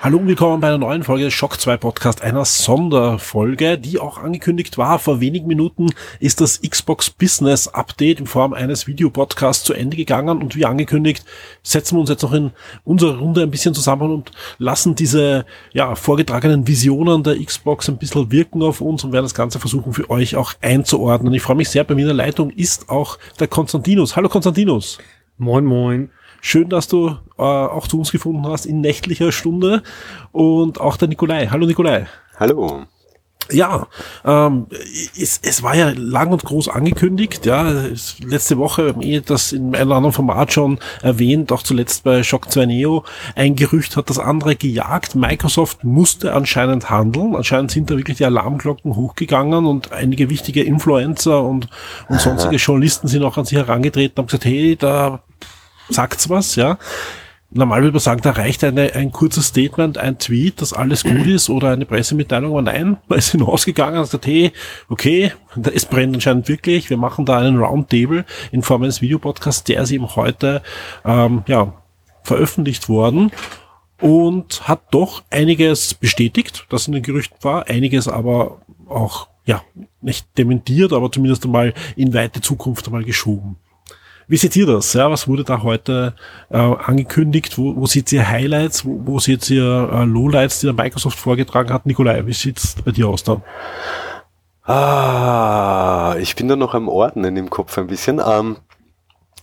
Hallo und willkommen bei einer neuen Folge des Shock 2 Podcast, einer Sonderfolge, die auch angekündigt war. Vor wenigen Minuten ist das Xbox Business Update in Form eines Videopodcasts zu Ende gegangen und wie angekündigt setzen wir uns jetzt noch in unserer Runde ein bisschen zusammen und lassen diese ja, vorgetragenen Visionen der Xbox ein bisschen wirken auf uns und werden das Ganze versuchen für euch auch einzuordnen. Ich freue mich sehr, bei mir in der Leitung ist auch der Konstantinus. Hallo Konstantinus. Moin, moin. Schön, dass du äh, auch zu uns gefunden hast in nächtlicher Stunde. Und auch der Nikolai. Hallo Nikolai. Hallo. Ja, ähm, es, es war ja lang und groß angekündigt, ja, es, letzte Woche, eh das in einem anderen Format schon erwähnt, auch zuletzt bei Shock 2 Neo, ein Gerücht hat das andere gejagt, Microsoft musste anscheinend handeln, anscheinend sind da wirklich die Alarmglocken hochgegangen und einige wichtige Influencer und, und sonstige Journalisten sind auch an sie herangetreten und haben gesagt, hey, da sagt's was, ja. Normal würde man sagen, da reicht eine, ein kurzes Statement, ein Tweet, dass alles gut ist oder eine Pressemitteilung, aber nein, da ist hinausgegangen und gesagt, hey, okay, es brennt anscheinend wirklich, wir machen da einen Roundtable in Form eines Videopodcasts, der ist eben heute, ähm, ja, veröffentlicht worden und hat doch einiges bestätigt, das in den Gerüchten war, einiges aber auch, ja, nicht dementiert, aber zumindest einmal in weite Zukunft einmal geschoben. Wie seht ihr das? Ja, was wurde da heute äh, angekündigt? Wo, wo seht ihr Highlights? Wo, wo seht ihr äh, Lowlights, die der Microsoft vorgetragen hat? Nikolai, wie sieht's bei dir aus da? Ah, ich bin da noch am Ordnen im Kopf ein bisschen. Ähm,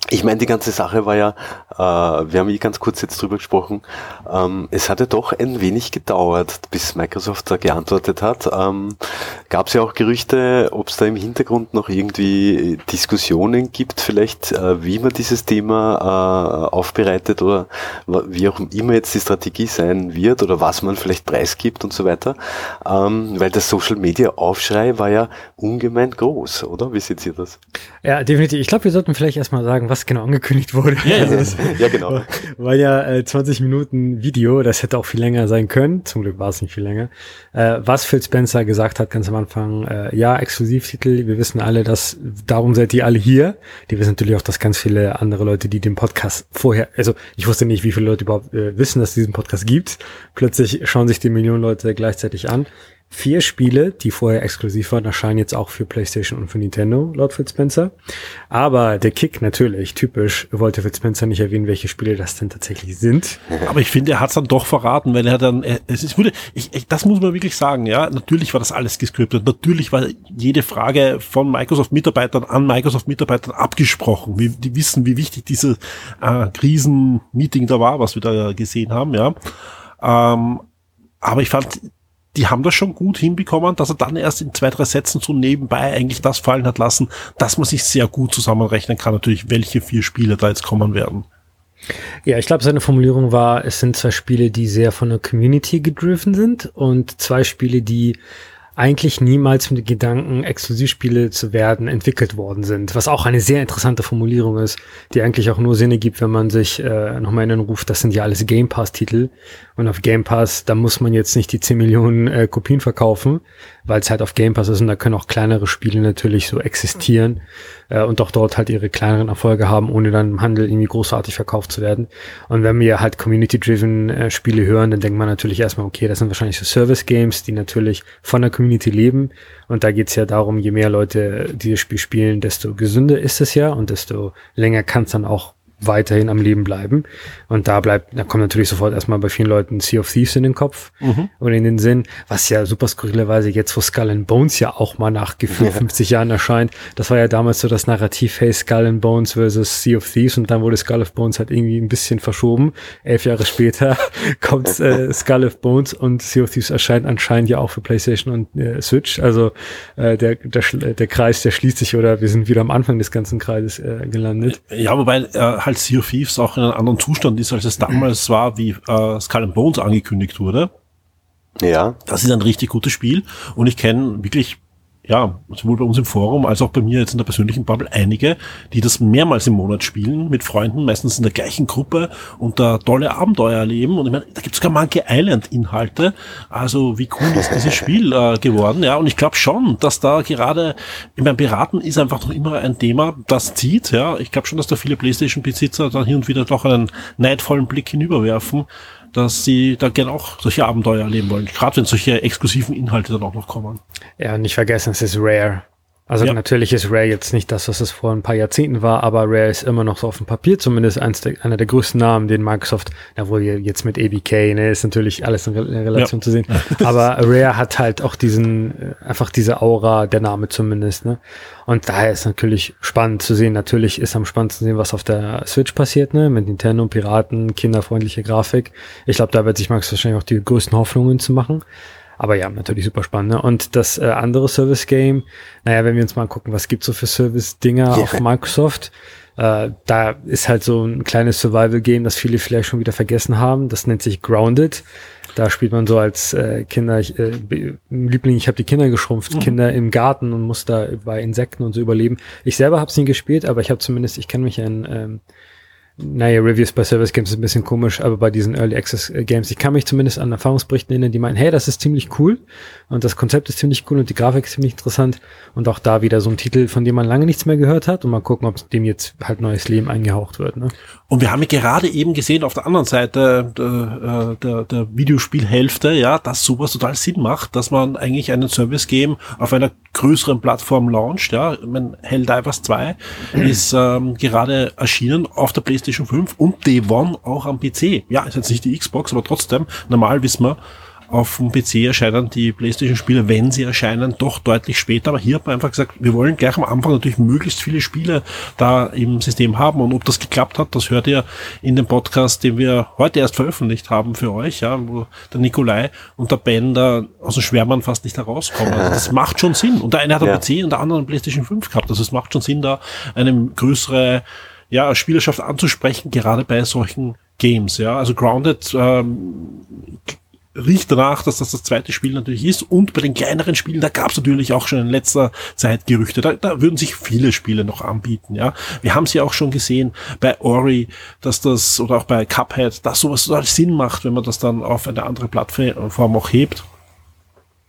ich meine, die ganze Sache war ja, äh, wir haben eh ganz kurz jetzt drüber gesprochen, ähm, es hatte doch ein wenig gedauert, bis Microsoft da geantwortet hat. Ähm, Gab es ja auch Gerüchte, ob es da im Hintergrund noch irgendwie Diskussionen gibt, vielleicht äh, wie man dieses Thema äh, aufbereitet oder wie auch immer jetzt die Strategie sein wird oder was man vielleicht preisgibt und so weiter. Ähm, weil der Social Media Aufschrei war ja ungemein groß, oder? Wie seht ihr das? Ja, definitiv. Ich glaube, wir sollten vielleicht erstmal sagen, was genau angekündigt wurde. Ja, also ja genau. Weil ja äh, 20 Minuten Video, das hätte auch viel länger sein können. Zum Glück war es nicht viel länger. Äh, was Phil Spencer gesagt hat ganz am Anfang, äh, ja, Exklusivtitel, wir wissen alle, dass darum seid ihr alle hier. Die wissen natürlich auch, dass ganz viele andere Leute, die den Podcast vorher, also ich wusste nicht, wie viele Leute überhaupt äh, wissen, dass es diesen Podcast gibt. Plötzlich schauen sich die Millionen Leute gleichzeitig an. Vier Spiele, die vorher exklusiv waren, erscheinen jetzt auch für PlayStation und für Nintendo, laut Phil Spencer. Aber der Kick natürlich, typisch, wollte Phil Spencer nicht erwähnen, welche Spiele das denn tatsächlich sind. Aber ich finde, er hat es dann doch verraten, weil er dann, es ist, wurde, ich, ich, das muss man wirklich sagen, ja, natürlich war das alles gescriptet, natürlich war jede Frage von Microsoft-Mitarbeitern an Microsoft-Mitarbeitern abgesprochen. Wir, die wissen, wie wichtig diese äh, Krisenmeeting da war, was wir da gesehen haben, ja. Ähm, aber ich fand, die haben das schon gut hinbekommen, dass er dann erst in zwei, drei Sätzen so nebenbei eigentlich das fallen hat lassen, dass man sich sehr gut zusammenrechnen kann, natürlich, welche vier Spiele da jetzt kommen werden. Ja, ich glaube, seine Formulierung war, es sind zwei Spiele, die sehr von der Community gedriven sind und zwei Spiele, die eigentlich niemals mit dem Gedanken, Exklusivspiele zu werden, entwickelt worden sind. Was auch eine sehr interessante Formulierung ist, die eigentlich auch nur Sinn ergibt, wenn man sich äh, nochmal in den ruft, das sind ja alles Game Pass-Titel. Und auf Game Pass, da muss man jetzt nicht die 10 Millionen äh, Kopien verkaufen, weil es halt auf Game Pass ist und da können auch kleinere Spiele natürlich so existieren äh, und auch dort halt ihre kleineren Erfolge haben, ohne dann im Handel irgendwie großartig verkauft zu werden. Und wenn wir halt Community-driven äh, Spiele hören, dann denkt man natürlich erstmal, okay, das sind wahrscheinlich so Service-Games, die natürlich von der Community leben. Und da geht's ja darum, je mehr Leute dieses Spiel spielen, desto gesünder ist es ja und desto länger kann es dann auch weiterhin am Leben bleiben. Und da bleibt, da kommt natürlich sofort erstmal bei vielen Leuten Sea of Thieves in den Kopf mhm. und in den Sinn, was ja super skurrilerweise jetzt, wo Skull and Bones ja auch mal nach gefühlt ja. 50 Jahren erscheint. Das war ja damals so das Narrativ, hey, Skull and Bones versus Sea of Thieves und dann wurde Skull of Bones halt irgendwie ein bisschen verschoben. Elf Jahre später kommt äh, Skull of Bones und Sea of Thieves erscheint anscheinend ja auch für PlayStation und äh, Switch. Also äh, der, der, der Kreis, der schließt sich oder wir sind wieder am Anfang des ganzen Kreises äh, gelandet. Ja, wobei äh, halt Sea of Thieves auch in einem anderen Zustand ist, als es damals war, wie äh, Skull and Bones angekündigt wurde. Ja. Das ist ein richtig gutes Spiel und ich kenne wirklich ja, sowohl bei uns im Forum als auch bei mir jetzt in der persönlichen Bubble einige, die das mehrmals im Monat spielen, mit Freunden, meistens in der gleichen Gruppe und da tolle Abenteuer erleben. Und ich meine, da gibt es sogar Monkey Island-Inhalte. Also wie cool ist dieses Spiel äh, geworden, ja. Und ich glaube schon, dass da gerade, ich meine, Piraten ist einfach noch immer ein Thema, das zieht, ja. Ich glaube schon, dass da viele Playstation-Besitzer dann hier und wieder doch einen neidvollen Blick hinüberwerfen dass sie da gerne auch solche Abenteuer erleben wollen. Gerade wenn solche exklusiven Inhalte dann auch noch kommen. Ja, nicht vergessen, es ist rare. Also ja. natürlich ist Rare jetzt nicht das, was es vor ein paar Jahrzehnten war, aber Rare ist immer noch so auf dem Papier zumindest eins der, einer der größten Namen, den Microsoft, ja wohl jetzt mit ABK, ne, ist natürlich alles in Relation ja. zu sehen. Aber Rare hat halt auch diesen, äh, einfach diese Aura, der Name zumindest, ne. Und daher ist natürlich spannend zu sehen. Natürlich ist am spannendsten zu sehen, was auf der Switch passiert, ne, mit Nintendo, Piraten, kinderfreundliche Grafik. Ich glaube, da wird sich Microsoft wahrscheinlich auch die größten Hoffnungen zu machen. Aber ja, natürlich super spannend. Ne? Und das äh, andere Service-Game, naja, wenn wir uns mal angucken, was gibt's so für Service-Dinger yeah. auf Microsoft, äh, da ist halt so ein kleines Survival-Game, das viele vielleicht schon wieder vergessen haben. Das nennt sich Grounded. Da spielt man so als äh, Kinder, ich, äh, Liebling, ich habe die Kinder geschrumpft, mhm. Kinder im Garten und muss da bei Insekten und so überleben. Ich selber habe es nie gespielt, aber ich habe zumindest, ich kenne mich an ähm, naja, Reviews bei Service Games ist ein bisschen komisch, aber bei diesen Early Access äh, Games, ich kann mich zumindest an Erfahrungsberichten erinnern, die meinen, hey, das ist ziemlich cool und das Konzept ist ziemlich cool und die Grafik ist ziemlich interessant und auch da wieder so ein Titel, von dem man lange nichts mehr gehört hat und mal gucken, ob dem jetzt halt neues Leben eingehaucht wird. Ne? Und wir haben ja gerade eben gesehen auf der anderen Seite der, äh, der, der Videospielhälfte, ja, dass sowas total Sinn macht, dass man eigentlich einen Service Game auf einer größeren Plattform launcht. Ja, ich mein, Helldivers 2 ist ähm, gerade erschienen auf der PlayStation 5 und Day One auch am PC. Ja, ist jetzt nicht die Xbox, aber trotzdem, normal wissen wir, auf dem PC erscheinen die PlayStation-Spiele, wenn sie erscheinen, doch deutlich später. Aber hier hat man einfach gesagt, wir wollen gleich am Anfang natürlich möglichst viele Spiele da im System haben. Und ob das geklappt hat, das hört ihr in dem Podcast, den wir heute erst veröffentlicht haben für euch, ja, wo der Nikolai und der Ben da aus dem Schwärmern fast nicht herauskommen. Also das macht schon Sinn. Und der eine hat einen ja. PC und der andere einen PlayStation 5 gehabt. Also es macht schon Sinn, da eine größere ja, Spielerschaft anzusprechen, gerade bei solchen Games. Ja, also Grounded ähm, riecht danach, dass das das zweite Spiel natürlich ist. Und bei den kleineren Spielen, da gab es natürlich auch schon in letzter Zeit Gerüchte. Da, da würden sich viele Spiele noch anbieten. Ja, wir haben sie auch schon gesehen bei Ori, dass das oder auch bei Cuphead, dass sowas total Sinn macht, wenn man das dann auf eine andere Plattform auch hebt.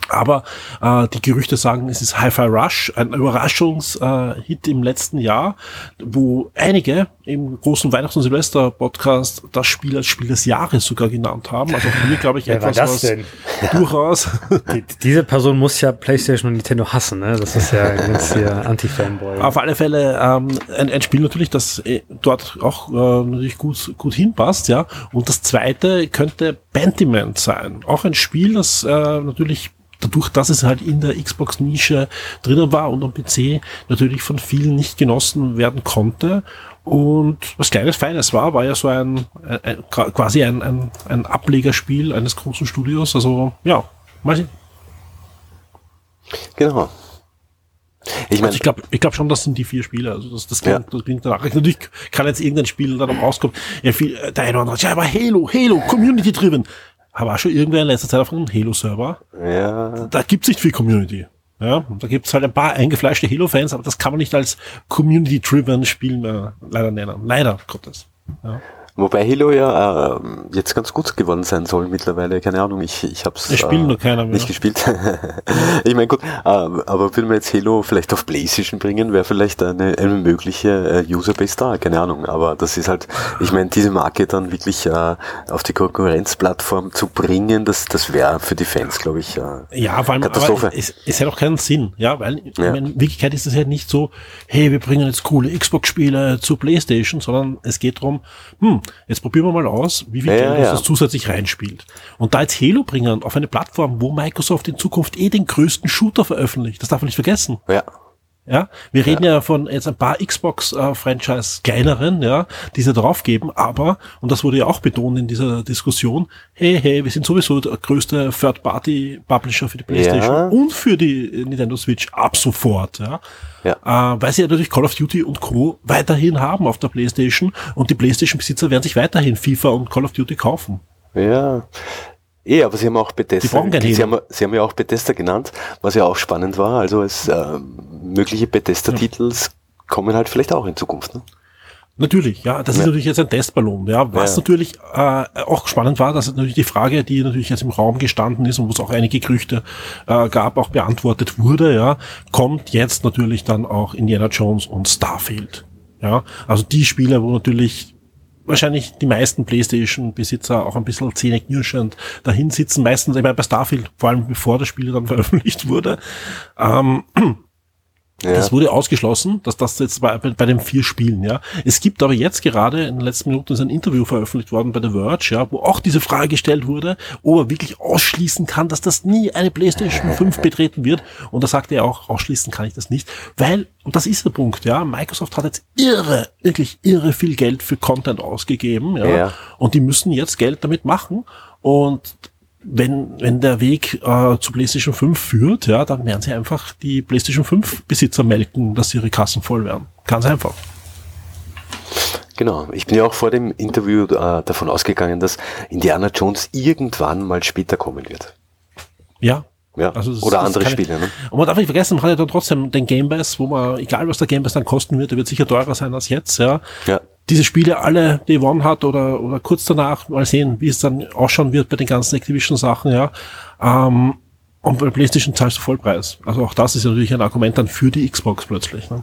Aber äh, die Gerüchte sagen, es ist Hi-Fi Rush, ein Überraschungshit äh, im letzten Jahr, wo einige im großen Weihnachts- und Silvester-Podcast das Spiel als Spiel des Jahres sogar genannt haben. Also hier glaube ich Wer etwas, was denn? durchaus. Die, diese Person muss ja PlayStation und Nintendo hassen, ne? Das ist ja ganz hier Anti-Fanboy. Auf alle Fälle ähm, ein, ein Spiel natürlich, das äh, dort auch äh, natürlich gut, gut hinpasst, ja. Und das zweite könnte Pentiment sein. Auch ein Spiel, das äh, natürlich dadurch, dass es halt in der Xbox-Nische drinnen war und am PC natürlich von vielen nicht genossen werden konnte. Und was kleines Feines war, war ja so ein, ein, quasi ein, ein, ein Ablegerspiel eines großen Studios. Also ja, mal sehen. Genau. Ich, mein, also ich glaube ich glaub schon, das sind die vier Spiele. Also das, das, klingt, ja. das klingt danach. Natürlich kann jetzt irgendein Spiel dann rauskommen. Ja, viel, der eine oder andere, ja, aber Halo, Halo, Community driven war schon irgendwer in letzter Zeit auf einem Halo-Server. Ja. Da gibt's nicht viel Community. Ja, da gibt's halt ein paar eingefleischte Halo-Fans, aber das kann man nicht als Community-driven Spiel mehr leider nennen. Leider Gottes. Ja. Wobei Halo ja äh, jetzt ganz gut geworden sein soll mittlerweile. Keine Ahnung, ich, ich habe es äh, nur keiner mehr. nicht gespielt. ich meine, gut, äh, aber würde man jetzt Halo vielleicht auf PlayStation bringen, wäre vielleicht eine, eine mögliche äh, Userbase da, keine Ahnung. Aber das ist halt, ich meine, diese Marke dann wirklich äh, auf die Konkurrenzplattform zu bringen, das, das wäre für die Fans, glaube ich, äh, ja, vor allem, Katastrophe. Aber es, es hat auch keinen Sinn, ja, weil ja. in Wirklichkeit ist es ja nicht so, hey, wir bringen jetzt coole Xbox-Spiele zu PlayStation, sondern es geht darum, hm, jetzt probieren wir mal aus, wie viel ja, Geld ja. das zusätzlich reinspielt. Und da jetzt Halo bringen auf eine Plattform, wo Microsoft in Zukunft eh den größten Shooter veröffentlicht, das darf man nicht vergessen. Ja. Ja, wir reden ja, ja von jetzt ein paar Xbox-Franchise kleineren, ja, die sie drauf geben, aber, und das wurde ja auch betont in dieser Diskussion, hey, hey, wir sind sowieso der größte Third-Party-Publisher für die Playstation ja. und für die Nintendo Switch ab sofort, ja. ja. Äh, weil sie ja natürlich Call of Duty und Co. weiterhin haben auf der Playstation und die Playstation-Besitzer werden sich weiterhin FIFA und Call of Duty kaufen. Ja, Eh, aber sie haben auch Bethesda, sie, haben, sie haben ja auch Bethesda genannt, was ja auch spannend war. Also es äh, mögliche Bethesda-Titel kommen halt vielleicht auch in Zukunft. Ne? Natürlich, ja, das ist Ja. natürlich jetzt ein Testballon. Ja, was Ja. natürlich äh, auch spannend war, dass natürlich die Frage, die natürlich jetzt im Raum gestanden ist und wo es auch einige Gerüchte äh, gab, auch beantwortet wurde. Ja, kommt jetzt natürlich dann auch Indiana Jones und Starfield. Ja, also die Spiele, wo natürlich wahrscheinlich die meisten PlayStation-Besitzer auch ein bisschen zähneknirschend dahin sitzen. Meistens, ich meine, bei Starfield, vor allem bevor das Spiel dann veröffentlicht wurde, ähm, Ja. das wurde ausgeschlossen, dass das jetzt bei, bei, bei den vier Spielen, ja. Es gibt aber jetzt gerade in den letzten Minuten ist ein Interview veröffentlicht worden bei The Verge, ja, wo auch diese Frage gestellt wurde, ob er wirklich ausschließen kann, dass das nie eine PlayStation 5 betreten wird. Und da sagte er auch, ausschließen kann ich das nicht, weil, und das ist der Punkt, ja, Microsoft hat jetzt irre, wirklich irre viel Geld für Content ausgegeben, ja. Ja. Und die müssen jetzt Geld damit machen. Und wenn, wenn der Weg äh, zu PlayStation 5 führt, ja, dann werden sie einfach die PlayStation 5 Besitzer melken, dass ihre Kassen voll werden. Ganz einfach. Genau. Ich bin ja auch vor dem Interview äh, davon ausgegangen, dass Indiana Jones irgendwann mal später kommen wird. Ja. Ja. Also das- Oder das andere Spiele. Ne? Und man darf nicht vergessen, man hat ja dann trotzdem den Game Pass, wo man, egal was der Game Pass dann kosten wird, der wird sicher teurer sein als jetzt, ja. Ja. Diese Spiele alle One hat oder, oder kurz danach, mal sehen, wie es dann ausschauen wird bei den ganzen Activision-Sachen, ja. Ähm, und bei PlayStation zahlst du Vollpreis. Also auch das ist ja natürlich ein Argument dann für die Xbox plötzlich. Ne?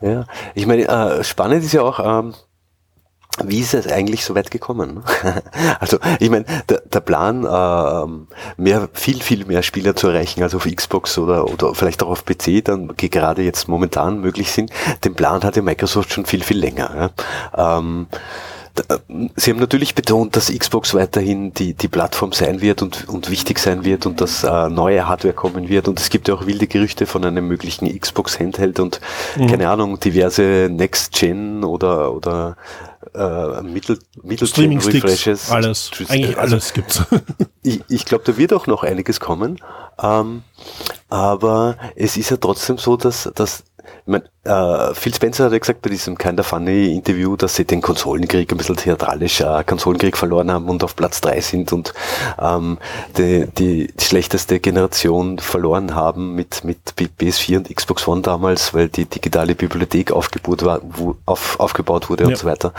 Ja, ich meine, äh, spannend ist ja auch, ähm, wie ist es eigentlich so weit gekommen? also, ich meine, der, der Plan, ähm, mehr, viel, viel mehr Spieler zu erreichen, als auf Xbox oder, oder vielleicht auch auf PC, dann gerade jetzt momentan möglich sind, den Plan hatte Microsoft schon viel, viel länger. Ja? Ähm, da- Sie haben natürlich betont, dass Xbox weiterhin die, die Plattform sein wird und, und wichtig sein wird und dass äh, neue Hardware kommen wird. Und es gibt ja auch wilde Gerüchte von einem möglichen Xbox-Handheld und keine Ahnung, diverse Next-Gen oder, oder äh, Mittel, Streaming-Sticks, Mittel-Refreshes. alles. Eigentlich Also, alles gibt's. ich, ich glaube, da wird auch noch einiges kommen. Ähm, aber es ist ja trotzdem so, dass, dass ich mein, äh, Phil Spencer hat ja gesagt bei diesem Kinda Funny Interview, dass sie den Konsolenkrieg ein bisschen theatralisch äh, Konsolenkrieg verloren haben und auf Platz drei sind und ähm, die, die schlechteste Generation verloren haben mit, mit PS4 und Xbox One damals, weil die digitale Bibliothek aufgebaut, war, wo, auf, aufgebaut wurde Ja. und so weiter.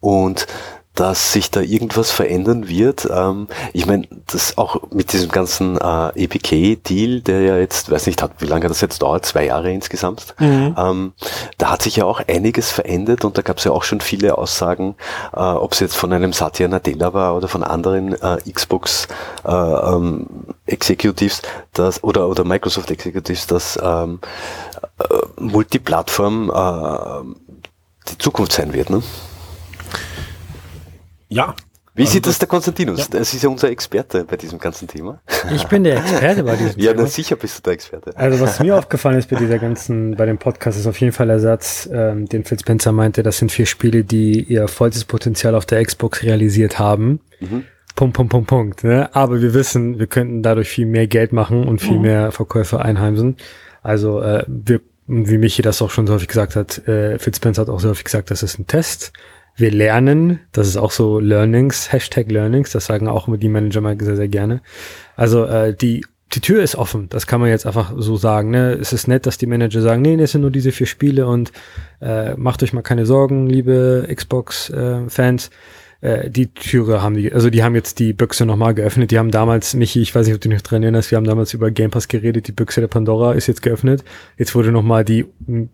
Und dass sich da irgendwas verändern wird. Ähm, ich meine, das auch mit diesem ganzen äh, EPK-Deal, der ja jetzt, weiß nicht, hat, wie lange das jetzt dauert, zwei Jahre insgesamt, ähm, da hat sich ja auch einiges verändert und da gab es ja auch schon viele Aussagen, äh, ob es jetzt von einem Satya Nadella war oder von anderen äh, Xbox äh, ähm, Executives, dass, oder, oder Microsoft Executives, dass ähm, äh, Multiplattform äh, die Zukunft sein wird. Ne? Ja. Wie Also sieht das der Konstantinus? Das ist ja unser Experte bei diesem ganzen Thema. Ich bin der Experte bei diesem Ja, Thema. na sicher bist du der Experte. Also was mir aufgefallen ist bei dieser ganzen, bei dem Podcast ist auf jeden Fall der Satz, ähm, den Phil Spencer meinte, das sind vier Spiele, die ihr vollstes Potenzial auf der Xbox realisiert haben. Punkt, Punkt, Punkt, Punkt. Ne? Aber wir wissen, wir könnten dadurch viel mehr Geld machen und viel mehr Verkäufe einheimsen. Also äh, wir, wie Michi das auch schon so häufig gesagt hat, äh, Phil Spencer hat auch so häufig gesagt, das ist ein Test. Wir lernen, das ist auch so Learnings, Hashtag Learnings, das sagen auch immer die Manager mal sehr, sehr gerne. Also äh, die die Tür ist offen, das kann man jetzt einfach so sagen. Ne? Es ist nett, dass die Manager sagen, nee, das sind nur diese vier Spiele und äh, macht euch mal keine Sorgen, liebe Xbox-Fans. Äh, die Türe haben die, also die haben jetzt die Büchse nochmal geöffnet. Die haben damals, Michi, ich weiß nicht, ob du dich noch dran erinnerst, wir haben damals über Game Pass geredet, die Büchse der Pandora ist jetzt geöffnet. Jetzt wurde nochmal die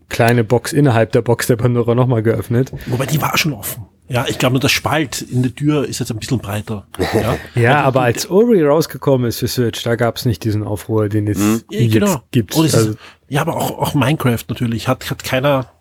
kleine Box innerhalb der Box der Pandora nochmal geöffnet. Wobei die war schon offen. Ja, ich glaube nur der Spalt in der Tür ist jetzt ein bisschen breiter. Ja, Ja, aber als Ori rausgekommen ist für Switch, da gab es nicht diesen Aufruhr, den es Ja, jetzt genau. gibt. Es Also, ja, aber auch, auch Minecraft natürlich. Hat, hat keiner,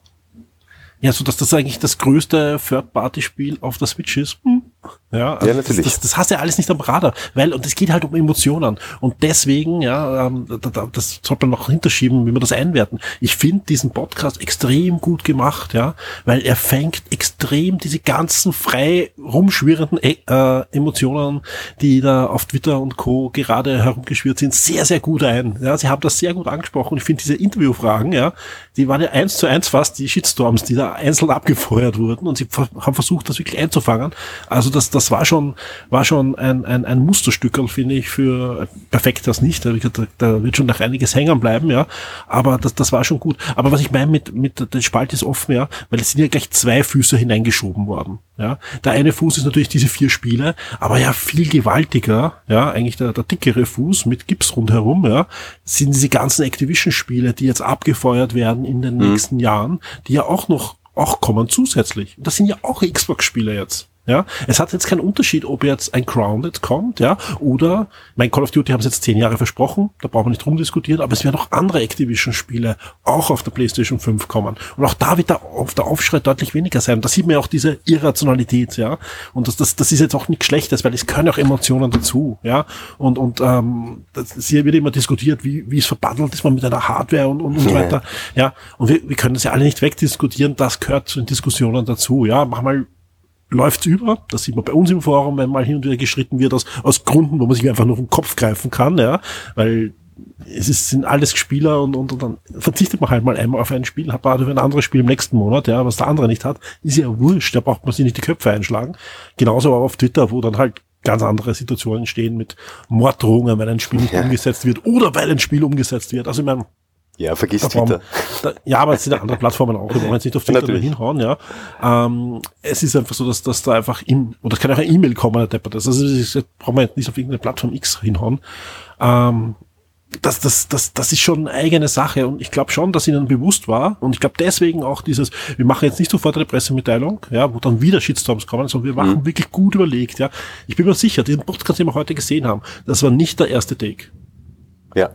ja, so dass das eigentlich das größte Third-Party-Spiel auf der Switch ist. Hm. Ja, also Ja, natürlich. Das, das, das hast du ja alles nicht am Radar, weil, und es geht halt um Emotionen. Und deswegen, ja, ähm, da, da, das sollte man noch hinterschieben, wie wir das einwerten. Ich finde diesen Podcast extrem gut gemacht, ja, weil er fängt extrem diese ganzen frei rumschwirrenden äh, äh, Emotionen, die da auf Twitter und Co. gerade herumgeschwirrt sind, sehr, sehr gut ein. Ja, sie haben das sehr gut angesprochen. Ich finde diese Interviewfragen, ja, die waren ja eins zu eins fast die Shitstorms, die da einzeln abgefeuert wurden und sie haben versucht, das wirklich einzufangen. Also das, das war schon, war schon ein, ein, ein Musterstück, finde ich, für perfekt das nicht. Da, da wird schon noch einiges hängen bleiben, ja. Aber das, das war schon gut. Aber was ich meine mit, mit der Spalt ist offen, ja, weil es sind ja gleich zwei Füße hineingeschoben worden. Ja. Der eine Fuß ist natürlich diese vier Spiele, aber ja viel gewaltiger, ja, eigentlich der, der dickere Fuß mit Gips rundherum, ja, sind diese ganzen Activision-Spiele, die jetzt abgefeuert werden in den mhm. nächsten Jahren, die ja auch noch auch kommen zusätzlich. Das sind ja auch Xbox-Spiele jetzt. Ja, es hat jetzt keinen Unterschied, ob jetzt ein Grounded kommt, ja, oder mein Call of Duty haben es jetzt zehn Jahre versprochen, da brauchen wir nicht rumdiskutieren, aber es werden auch andere Activision-Spiele auch auf der PlayStation 5 kommen. Und auch da wird der, auf der Aufschrei deutlich weniger sein. Da sieht man ja auch diese Irrationalität, ja. Und das, das, das ist jetzt auch nichts Schlechtes, weil es können auch Emotionen dazu, ja. Und, und ähm, das, hier wird immer diskutiert, wie, wie es verbandelt ist man mit einer Hardware und, und, und so weiter. Ja. Und wir, wir können das ja alle nicht wegdiskutieren, das gehört zu den Diskussionen dazu, ja. Mach mal läuft's über. Das sieht man bei uns im Forum, wenn mal hin und wieder geschritten wird, aus, aus Gründen, wo man sich einfach nur vom Kopf greifen kann, ja, weil es ist, sind alles Spieler und, und, und dann verzichtet man halt mal einmal auf ein Spiel, hat man ein anderes Spiel im nächsten Monat, ja, was der andere nicht hat, ist ja wurscht, da braucht man sich nicht die Köpfe einschlagen. Genauso auch auf Twitter, wo dann halt ganz andere Situationen stehen mit Morddrohungen, weil ein Spiel nicht ja. umgesetzt wird oder weil ein Spiel umgesetzt wird. Also ich meine, ja, vergiss Twitter. Ja, aber es sind ja andere Plattformen auch. Wir wollen jetzt nicht auf Twitter hinhauen, ja. Ähm, es ist einfach so, dass, dass da einfach im, oder es kann auch ein E-Mail kommen, der deppert ist. Also das brauchen wir jetzt nicht auf irgendeine Plattform X hinhauen. Ähm, das, das, das, das ist schon eine eigene Sache und ich glaube schon, dass ihnen bewusst war und ich glaube deswegen auch dieses, wir machen jetzt nicht sofort eine Pressemitteilung, ja, wo dann wieder Shitstorms kommen, sondern wir machen mhm. wirklich gut überlegt, ja. Ich bin mir sicher, diesen Podcast, den wir heute gesehen haben, das war nicht der erste Take. Ja.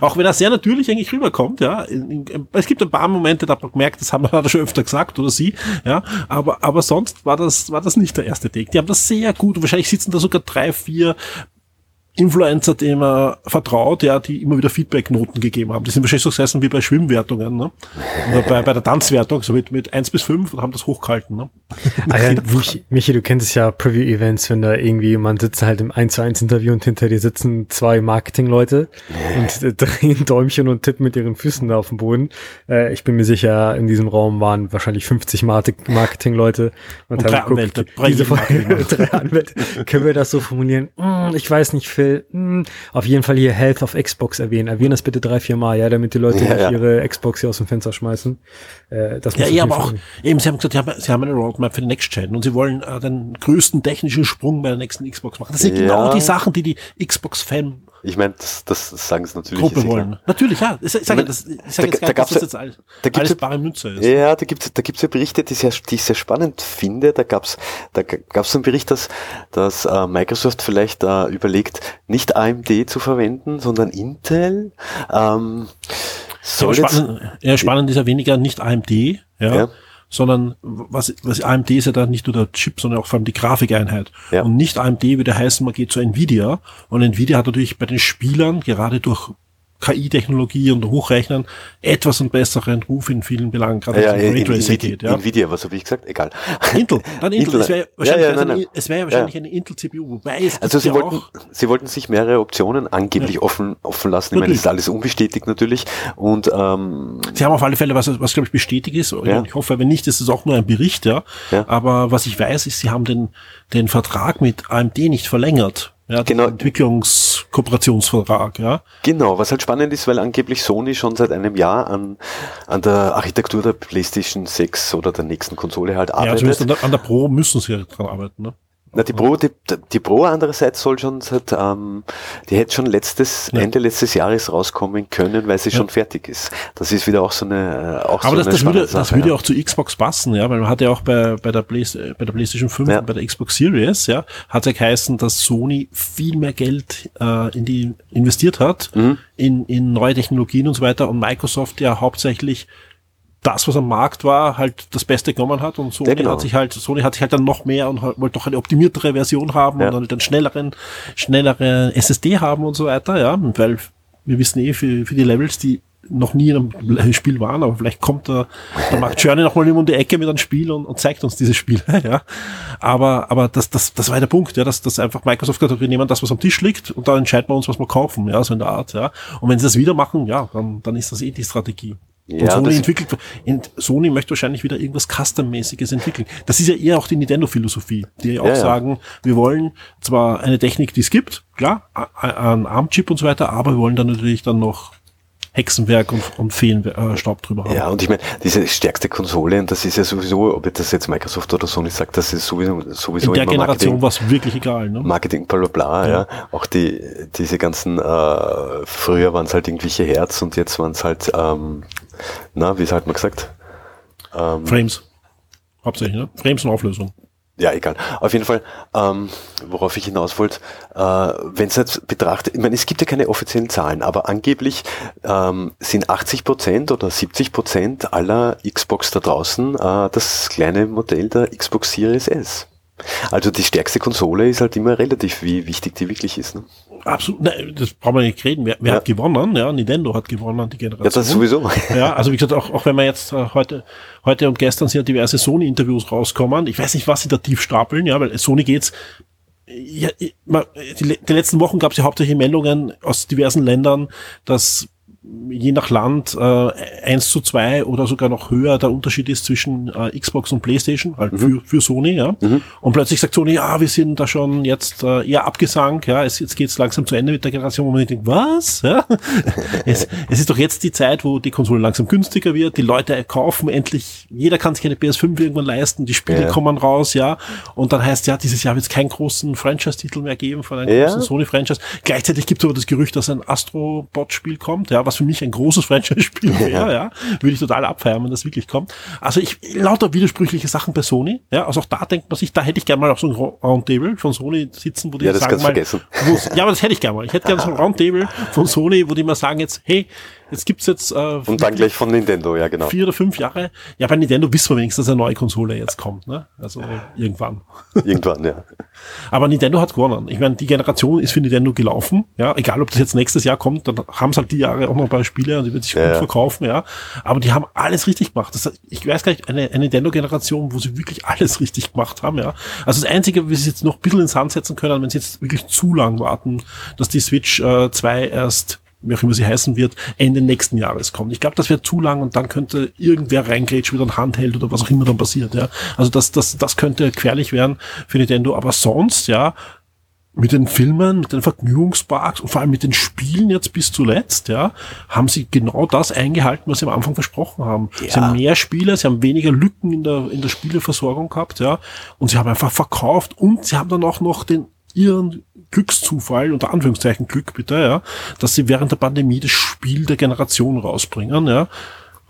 Auch wenn er sehr natürlich eigentlich rüberkommt, ja. Es gibt ein paar Momente, da hat man gemerkt, das haben wir hat schon öfter gesagt oder sie, ja. Aber, aber sonst war das, war das nicht der erste Take. Die haben das sehr gut, wahrscheinlich sitzen da sogar drei, vier Influencer, dem er vertraut, ja, die immer wieder Feedback-Noten gegeben haben. Die sind wahrscheinlich so gesessen wie bei Schwimmwertungen, ne? Oder bei, bei der Tanzwertung, so mit, mit eins bis fünf und haben das hochgehalten, ne? Ah ja, Michi, Michi, du kennst es ja Preview-Events, wenn da irgendwie jemand sitzt halt im 1 zu 1 Interview und hinter dir sitzen zwei Marketing-Leute und äh, drehen Däumchen und tippen mit ihren Füßen da auf dem Boden. Äh, ich bin mir sicher, in diesem Raum waren wahrscheinlich 50 Marketing-Leute und, und haben drei geguckt, Anwälte, diese drei Anwälte. Können wir das so formulieren? Hm, ich weiß nicht, Phil, will, mh, hm, auf jeden Fall hier Health of Xbox erwähnen. Erwähnen das bitte drei, vier Mal, ja, damit die Leute ja, ja. ihre Xbox hier aus dem Fenster schmeißen. Äh, das ja, ja, aber auch, eben, sie haben gesagt, sie haben, sie haben eine Roadmap für die Next Gen und sie wollen äh, den größten technischen Sprung bei der nächsten Xbox machen. Das sind ja. genau die Sachen, die die Xbox-Fan ich meine, das, das sagen sie natürlich. Gruppe wollen. Natürlich, ja. Ich sage das, ich sag da, jetzt gar da dass das jetzt alles, da alles bare Münze ist. Ja, da gibt's da gibt's ja Berichte, die, sehr, die ich sehr spannend finde. Da gab's da gab's einen Bericht, dass, dass äh, Microsoft vielleicht äh, überlegt, nicht AMD zu verwenden, sondern Intel. Ähm, soll ja, spannend, ja, spannend ist ja weniger nicht AMD, ja. ja sondern was, was AMD ist ja da nicht nur der Chip, sondern auch vor allem die Grafikeinheit. Ja. Und nicht AMD würde heißen, man geht zu Nvidia. Und Nvidia hat natürlich bei den Spielern gerade durch KI-Technologie und Hochrechnen etwas einen besseren Ruf in vielen Belangen, gerade ja, ja, Raytracing geht. Ja. Nvidia, was habe ich gesagt? Egal. Intel, dann Intel. Intel. Es wäre wahrscheinlich, ja, ja, nein, nein. Es wär wahrscheinlich eine Intel-CPU, wobei es Also sie wollten, sie wollten sich mehrere Optionen angeblich offen, offen lassen. Ich meine, das ist alles unbestätigt natürlich. Und ähm, Sie haben auf alle Fälle, was, was glaube ich bestätigt ist. Ich hoffe, wenn nicht, ist es auch nur ein Bericht, ja. Aber was ich weiß, ist, sie haben den, den Vertrag mit AMD nicht verlängert. Ja, genau. Entwicklungskooperationsvertrag, ja. Genau, was halt spannend ist, weil angeblich Sony schon seit einem Jahr an, an der Architektur der PlayStation 6 oder der nächsten Konsole halt arbeitet. Ja, zumindest an der, an der Pro müssen sie ja dran arbeiten, ne? Na, die Pro, die, die Pro andererseits soll schon seit, ähm, die hätte schon letztes, ja. Ende letztes Jahres rauskommen können, weil sie ja. schon fertig ist. Das ist wieder auch so eine, äh, auch Aber so das, eine das würde, Sache, das würde ja. auch zu Xbox passen, ja, weil man hat ja auch bei, bei der Play, bei der PlayStation 5 und bei der Xbox Series, ja, hat ja geheißen, dass Sony viel mehr Geld, äh, in die investiert hat, mhm. in, in neue Technologien und so weiter und Microsoft ja hauptsächlich das, was am Markt war, halt das Beste genommen hat und Sony genau. hat sich halt, Sony hat sich halt dann noch mehr und wollte doch eine optimiertere Version haben ja. und dann einen schnelleren, schnelleren SSD haben und so weiter, ja, weil wir wissen eh für, für die Levels, die noch nie in einem Spiel waren, aber vielleicht kommt der, der Mark Journey noch mal um die Ecke mit einem Spiel und, und zeigt uns diese Spiele, ja. Aber, aber das, das, das war der Punkt, ja, dass, dass einfach Microsoft gesagt hat, wir nehmen das, was am Tisch liegt und dann entscheiden wir uns, was wir kaufen, ja, so in der Art, ja. Und wenn sie das wieder machen, ja, dann, dann ist das eh die Strategie. Und Ja, Sony entwickelt, Sony möchte wahrscheinlich wieder irgendwas Custom-mäßiges entwickeln. Das ist ja eher auch die Nintendo-Philosophie, die ja auch Ja, sagen, wir wollen zwar eine Technik, die es gibt, klar, ein ARM-Chip und so weiter, aber wir wollen dann natürlich dann noch Hexenwerk und, und Feenstaub äh, Staub drüber haben. Ja, und ich meine, diese stärkste Konsole, und das ist ja sowieso, ob das jetzt Microsoft oder Sony sagt, das ist sowieso, sowieso In der Generation war es wirklich egal. Ne? Marketing, bla bla bla, ja. Auch die, diese ganzen, äh, früher waren es halt irgendwelche Herz und jetzt waren es halt, ähm, na, wie hat man gesagt? Ähm, Frames. Hauptsächlich, ne? Frames und Auflösung. Ja, egal. Auf jeden Fall, ähm, worauf ich hinaus wollte, äh, wenn es jetzt betrachtet, ich meine, es gibt ja keine offiziellen Zahlen, aber angeblich ähm, sind 80 Prozent oder 70 Prozent aller Xbox da draußen äh, das kleine Modell der Xbox Series S. Also die stärkste Konsole ist halt immer relativ, wie wichtig die wirklich ist. Ne? Absolut, ne, das brauchen wir nicht reden. Wer, wer Ja. hat gewonnen? Ja, Nintendo hat gewonnen, die Generation. Ja, das sowieso. Ja, also wie gesagt, auch, auch wenn man jetzt äh, heute, heute und gestern sind ja diverse Sony-Interviews rauskommen. Ich weiß nicht, was sie da tief stapeln, ja, weil Sony geht's. Ja, die, die letzten Wochen gab es ja hauptsächlich Meldungen aus diversen Ländern, dass je nach Land äh, 1 zu 2 oder sogar noch höher der Unterschied ist zwischen äh, Xbox und Playstation, halt für, für Sony, ja. Und plötzlich sagt Sony, ja, wir sind da schon jetzt äh, eher abgesank, ja, es, jetzt geht's langsam zu Ende mit der Generation, wo man denkt, was? Ja? es, es ist doch jetzt die Zeit, wo die Konsole langsam günstiger wird, die Leute kaufen endlich, jeder kann sich eine PS5 irgendwann leisten, die Spiele Ja. kommen raus, ja. Und dann heißt ja, dieses Jahr wird es keinen großen Franchise-Titel mehr geben von einem Ja. großen Sony-Franchise. Gleichzeitig gibt es aber das Gerücht, dass ein Astro-Bot-Spiel kommt, ja, was für mich ein großes Franchise-Spiel wäre, ja. Würde ich total abfeiern, wenn das wirklich kommt. Also ich, lauter widersprüchliche Sachen bei Sony, ja. Also auch da denkt man sich, da hätte ich gerne mal auf so ein Ro- Roundtable von Sony sitzen, wo die Ja, das sagen mal, ja, aber das hätte ich gerne mal. Ich hätte gerne so ein Roundtable von Sony, wo die mal sagen jetzt, hey, jetzt gibt's jetzt, äh, Und dann gleich von Nintendo, ja genau. vier oder fünf Jahre. Ja, bei Nintendo wissen wir wenigstens, dass eine neue Konsole jetzt kommt, ne? Also irgendwann. Irgendwann, ja. Aber Nintendo hat gewonnen. Ich meine, die Generation ist für Nintendo gelaufen. Ja, egal ob das jetzt nächstes Jahr kommt, dann haben es halt die Jahre auch noch ein paar Spiele und die wird sich Ja, gut ja. verkaufen, ja. Aber die haben alles richtig gemacht. Das, ich weiß gar nicht, eine, eine Nintendo-Generation, wo sie wirklich alles richtig gemacht haben, ja. Also das Einzige, wie sie jetzt noch ein bisschen ins Sand setzen können, wenn sie jetzt wirklich zu lang warten, dass die Switch äh, 2 erst wie auch immer sie heißen wird, Ende nächsten Jahres kommt. Ich glaube, das wäre zu lang und dann könnte irgendwer reingrätschen, wieder ein Handheld oder was auch immer dann passiert, ja. Also das, das, das könnte gefährlich werden für Nintendo, aber sonst, ja, mit den Filmen, mit den Vergnügungsparks und vor allem mit den Spielen jetzt bis zuletzt, ja, haben sie genau das eingehalten, was sie am Anfang versprochen haben. Sie haben mehr Spiele, sie haben weniger Lücken in der, in der Spieleversorgung gehabt, ja, und sie haben einfach verkauft und sie haben dann auch noch den ihren Glückszufall, unter Anführungszeichen Glück bitte, ja, dass sie während der Pandemie das Spiel der Generation rausbringen, ja.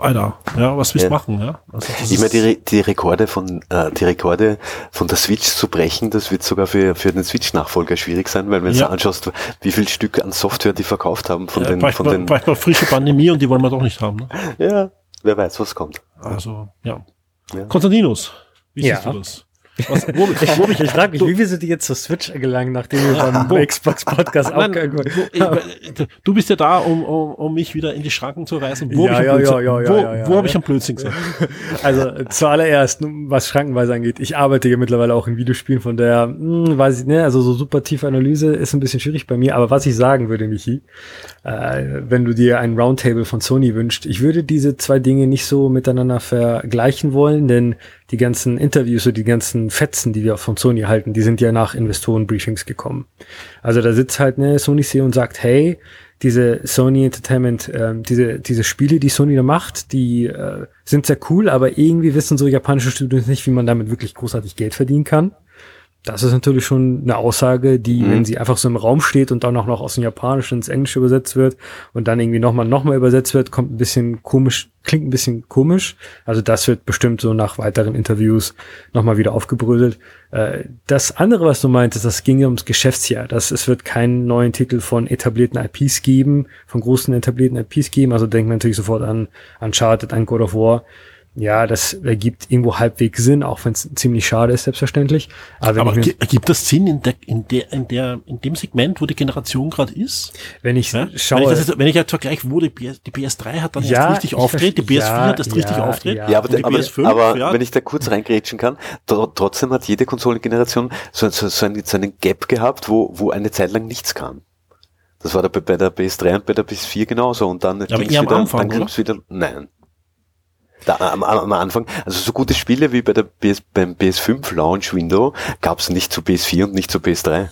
Alter, ja, was willst du Ja. machen, ja? Also Ich meine, die, die Rekorde von äh, die Rekorde von der Switch zu brechen, das wird sogar für, für den Switch-Nachfolger schwierig sein, weil wenn Ja. du anschaust, wie viel Stück an Software die verkauft haben von ja, den, von man, den bräuchte man frische Pandemie und die wollen wir doch nicht haben, ne? ja, wer weiß, was kommt. Also, ja. Ja. Konstantinus, wie Ja. siehst du das? Was, wo, wo mich, Ich frage mich, wie wir sind jetzt zur Switch gelangen, nachdem wir beim Xbox Podcast Nein, abgegangen wo, ich, du bist ja da, um, um, um mich wieder in die Schranken zu weisen. Wo Ja, habe ich, ja, Blödsinn- ja, ja, ja, wo, ja, wo hab ich am Blödsinn gesagt? Also zuallererst, was Schrankenweise angeht, ich arbeite ja mittlerweile auch in Videospielen, von der, hm, weiß ich, ne, also so super tiefe Analyse ist ein bisschen schwierig bei mir, aber was ich sagen würde, Michi, äh, wenn du dir ein Roundtable von Sony wünscht, ich würde diese zwei Dinge nicht so miteinander vergleichen wollen, denn die ganzen Interviews und die ganzen Fetzen, die wir von Sony halten, die sind ja nach Investorenbriefings gekommen. Also da sitzt halt eine Sony CEO und sagt, hey, diese Sony Entertainment, ähm, diese, diese Spiele, die Sony da macht, die äh, sind sehr cool, aber irgendwie wissen so japanische Studios nicht, wie man damit wirklich großartig Geld verdienen kann. Das ist natürlich schon eine Aussage, die, wenn sie einfach so im Raum steht und dann auch noch aus dem Japanischen ins Englische übersetzt wird und dann irgendwie nochmal nochmal übersetzt wird, kommt ein bisschen komisch, klingt ein bisschen komisch. Also das wird bestimmt so nach weiteren Interviews nochmal wieder aufgebröselt. Äh, das andere, was du meintest, das ging ja ums Geschäftsjahr. Das, es wird keinen neuen Titel von etablierten IPs geben, von großen etablierten IPs geben. Also denkt man natürlich sofort an Uncharted, an God of War. Ja, das ergibt irgendwo halbwegs Sinn, auch wenn es ziemlich schade ist, selbstverständlich. Aber wenn Aber ergibt das Sinn in der, in der, in der, in dem Segment, wo die Generation gerade ist? wenn ich Ja? schaue, Wenn ich, jetzt, wenn ich jetzt vergleiche, wo die, PS, die PS3 hat dann Ja, erst richtig ich auftritt, die verstehe- PS4 ja, hat erst richtig ja, auftritt. ja. Ja, aber, die aber, PS5, aber ja, wenn ich da kurz reingrätschen kann, tr trotzdem hat jede Konsolengeneration so, so, so, einen, so einen Gap gehabt, wo, wo eine Zeit lang nichts kam. Das war da bei, bei der PS3 und bei der PS4 genauso. Und dann aber ging's wieder, Anfang, dann ging's wieder, nein. Da, am, am Anfang, also so gute Spiele wie bei der PS, beim PS5 Launch Window gab es nicht zu PS4 und nicht zu PS3.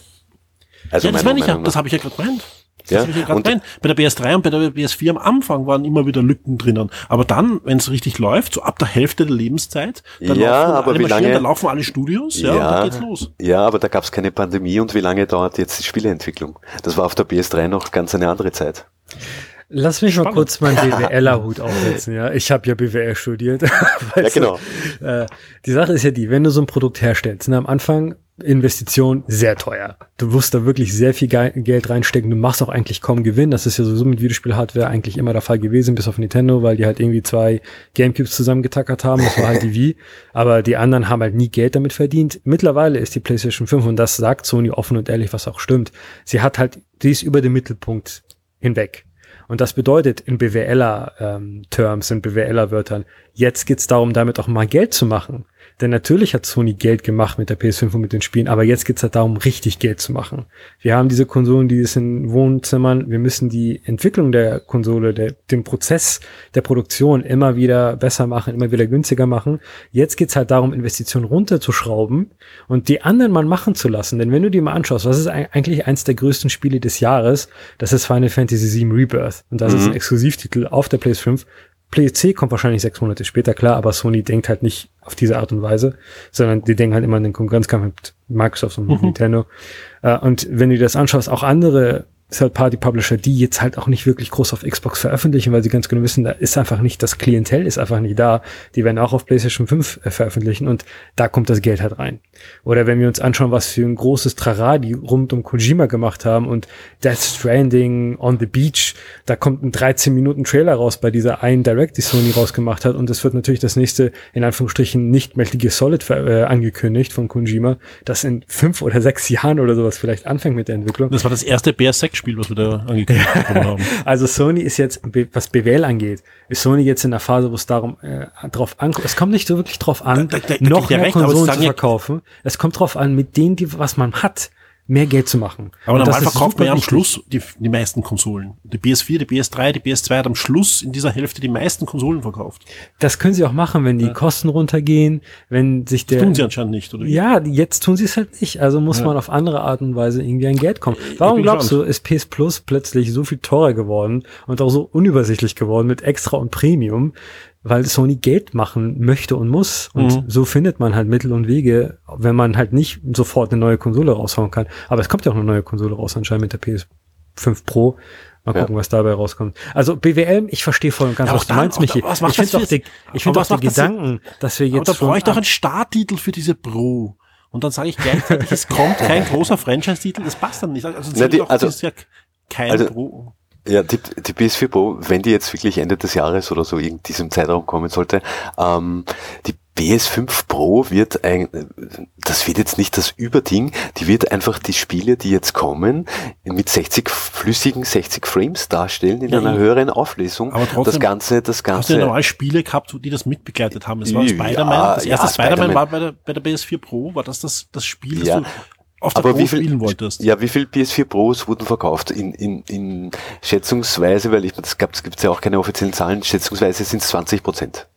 Also ja, das meine ich ja, das habe ich ja gerade gemeint. Das ja, ja und rein. Bei der PS3 und bei der PS4 am Anfang waren immer wieder Lücken drinnen. Aber dann, wenn es richtig läuft, so ab der Hälfte der Lebenszeit, dann ja, laufen aber alle wie lange, da laufen alle Studios, ja, ja, und dann geht's los. Ja, aber da gab es keine Pandemie und wie lange dauert jetzt die Spieleentwicklung? Das war auf der PS3 noch ganz eine andere Zeit. Lass mich Spannend. mal kurz meinen BWLer-Hut aufsetzen, ja. Ich habe ja BWL studiert. ja, genau. Du, äh, die Sache ist ja die, wenn du so ein Produkt herstellst, ne, am Anfang Investition sehr teuer. Du musst da wirklich sehr viel Geld reinstecken. Du machst auch eigentlich kaum Gewinn. Das ist ja sowieso mit Videospiel-Hardware eigentlich immer der Fall gewesen, bis auf Nintendo, weil die halt irgendwie zwei Gamecubes zusammengetackert haben. Das war halt die Wii. Aber die anderen haben halt nie Geld damit verdient. Mittlerweile ist die PlayStation 5, und das sagt Sony offen und ehrlich, was auch stimmt, sie hat halt, die ist über den Mittelpunkt hinweg. Und das bedeutet in BWLer-Terms, ähm, in BWLer-Wörtern, jetzt geht's darum, damit auch mal Geld zu machen. Denn natürlich hat Sony Geld gemacht mit der PS5 und mit den Spielen, aber jetzt geht's halt darum, richtig Geld zu machen. Wir haben diese Konsolen, die ist in Wohnzimmern. Wir müssen die Entwicklung der Konsole, der, den Prozess der Produktion immer wieder besser machen, immer wieder günstiger machen. Jetzt geht's halt darum, Investitionen runterzuschrauben und die anderen mal machen zu lassen. Denn wenn du dir mal anschaust, was ist eigentlich eins der größten Spiele des Jahres? Das ist Final Fantasy VII Rebirth. Und das mhm. ist ein Exklusivtitel auf der PS5 PLC kommt wahrscheinlich sechs Monate später, klar, aber Sony denkt halt nicht auf diese Art und Weise, sondern die denken halt immer an den Konkurrenzkampf mit Microsoft und mhm. Nintendo. Äh, und wenn du dir das anschaust, auch andere Third-Party-Publisher, die jetzt halt auch nicht wirklich groß auf Xbox veröffentlichen, weil sie ganz genau wissen, da ist einfach nicht, das Klientel ist einfach nicht da. Die werden auch auf PlayStation 5 äh, veröffentlichen und da kommt das Geld halt rein. Oder wenn wir uns anschauen, was für ein großes Trara die rund um Kojima gemacht haben und Death Stranding on the Beach, da kommt ein 13 Minuten Trailer raus bei dieser einen Direct, die Sony rausgemacht hat und es wird natürlich das nächste, in Anführungsstrichen, nicht mächtige Solid äh, angekündigt von Kojima, das in fünf oder sechs Jahren oder sowas vielleicht anfängt mit der Entwicklung. Das war das erste BS6 Spiel, was wir da angekündigt haben. Also Sony ist jetzt, was BWL angeht, ist Sony jetzt in der Phase, wo es darum äh, drauf ankommt. Es kommt nicht so wirklich drauf an, da, da, da, noch mehr recht, Konsolen zu verkaufen. Es kommt drauf an, mit denen, die, was man hat, mehr Geld zu machen. Aber normal verkauft man ja am Schluss die, die meisten Konsolen. Die PS4, die PS3, die PS2 hat am Schluss in dieser Hälfte die meisten Konsolen verkauft. Das können sie auch machen, wenn die ja. Kosten runtergehen, wenn sich der... Das tun sie anscheinend nicht, oder? Ja, jetzt tun sie es halt nicht. Also muss ja. man auf andere Art und Weise irgendwie an Geld kommen. Warum glaubst gespannt. du, ist PS Plus plötzlich so viel teurer geworden und auch so unübersichtlich geworden mit Extra und Premium? Weil Sony Geld machen möchte und muss. Und mhm. so findet man halt Mittel und Wege, wenn man halt nicht sofort eine neue Konsole raushauen kann. Aber es kommt ja auch eine neue Konsole raus, anscheinend mit der PS5 Pro. Mal gucken, ja. was dabei rauskommt. Also BWL, ich verstehe voll und ganz, ja, was du dann, meinst, Michi. Was ich finde auch, die, ich find auch die Gedanken, dass wir jetzt. Aber da brauche ich doch einen Starttitel für diese Pro. Und dann sage ich gleichzeitig, es kommt kein großer Franchise-Titel, das passt dann nicht. Also, Na, die, also, ja kein also, Pro. Ja, die, die PS4 Pro, wenn die jetzt wirklich Ende des Jahres oder so in diesem Zeitraum kommen sollte, ähm, die PS5 Pro wird ein, das wird jetzt nicht das Überding, die wird einfach die Spiele, die jetzt kommen, mit 60 flüssigen 60 Frames darstellen in ja, einer höheren Auflösung. Aber trotzdem, das ganze, das ganze. Hast du ja normal Spiele gehabt, die das mitbegleitet haben? Es war Spider-Man. Ja, das erste ja, Spider-Man Spider war bei der, bei der PS4 Pro. War das das, das Spiel, das ja. du auf der Aber Pro wie viel, spielen wolltest. Ja, wie viel PS4 Pros wurden verkauft? In, in, in Schätzungsweise, weil ich das gab, es gibt ja auch keine offiziellen Zahlen, schätzungsweise sind es 20 Prozent.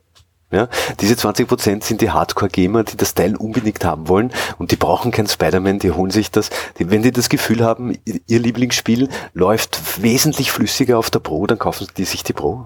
Ja, diese 20 Prozent sind die Hardcore-Gamer, die das Teil unbedingt haben wollen und die brauchen kein Spider-Man, die holen sich das. Die, wenn die das Gefühl haben, ihr Lieblingsspiel läuft wesentlich flüssiger auf der Pro, dann kaufen die sich die Pro.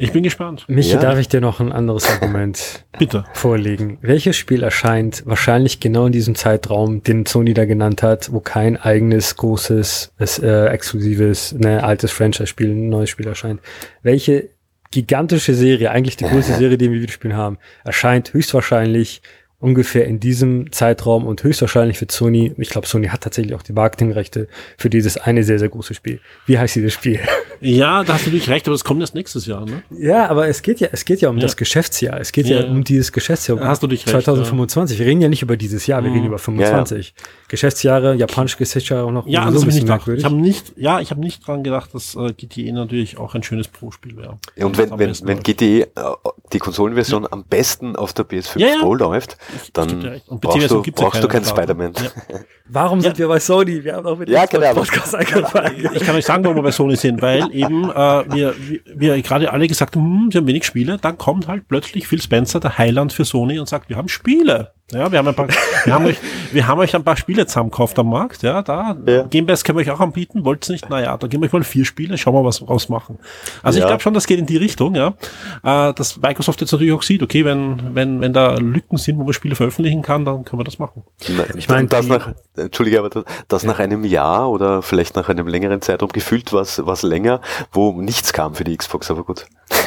Ich bin gespannt. Michi, ja. darf ich dir noch ein anderes Argument Bitte. vorlegen? Welches Spiel erscheint wahrscheinlich genau in diesem Zeitraum, den Sony da genannt hat, wo kein eigenes, großes, äh, exklusives, ne, altes Franchise-Spiel, ein neues Spiel erscheint? Welche gigantische Serie, eigentlich die größte Serie, die wir wieder spielen haben, erscheint höchstwahrscheinlich ungefähr in diesem Zeitraum und höchstwahrscheinlich wird Sony, ich glaube, Sony hat tatsächlich auch die Marketingrechte für dieses eine sehr, sehr große Spiel. Wie heißt dieses Spiel? Ja, da hast du natürlich recht, aber es kommt erst nächstes Jahr, ne? Ja, aber es geht ja, es geht ja um ja. das Geschäftsjahr. Es geht ja, ja um dieses Geschäftsjahr. Da hast du dich 2025. Recht, ja. Wir reden ja nicht über dieses Jahr, wir mhm. reden über 25. Geschäftsjahre, japanische Geschäftsjahre auch noch. Ja, das so ein nicht Ich habe nicht, ja, ich habe nicht dran gedacht, dass äh, GTE natürlich auch ein schönes Pro-Spiel wäre. Ja, und wenn, wenn, wenn GTE, äh, die Konsolenversion am besten auf der PS5 Pro läuft, dann brauchst du, brauchst du keinen Spider-Man. Warum sind wir bei Sony? Wir haben auch mit ja, genau. Podcast angefangen. Ich kann euch sagen, warum wir bei Sony sind, weil weil eben äh, wir, wir, wir gerade alle gesagt haben, hm, sie haben wenig Spiele, dann kommt halt plötzlich Phil Spencer, der Heiland für Sony und sagt, wir haben Spiele. Ja, wir haben ein paar, wir haben euch, wir haben euch ein paar Spiele zusammengekauft am Markt, ja, da, Ja. Game Pass können wir euch auch anbieten, wollt's nicht, naja, da geben wir euch mal vier Spiele, schauen wir, was wir rausmachen. Also ich Ja. glaube schon, das geht in die Richtung, ja, äh, dass Microsoft jetzt natürlich auch sieht, okay, wenn, wenn, wenn da Lücken sind, wo man Spiele veröffentlichen kann, dann können wir das machen. Ich mein, das nach, Entschuldige, aber das, das nach einem Jahr oder vielleicht nach einem längeren Zeitraum gefühlt was was länger, wo nichts kam für die Xbox, aber gut.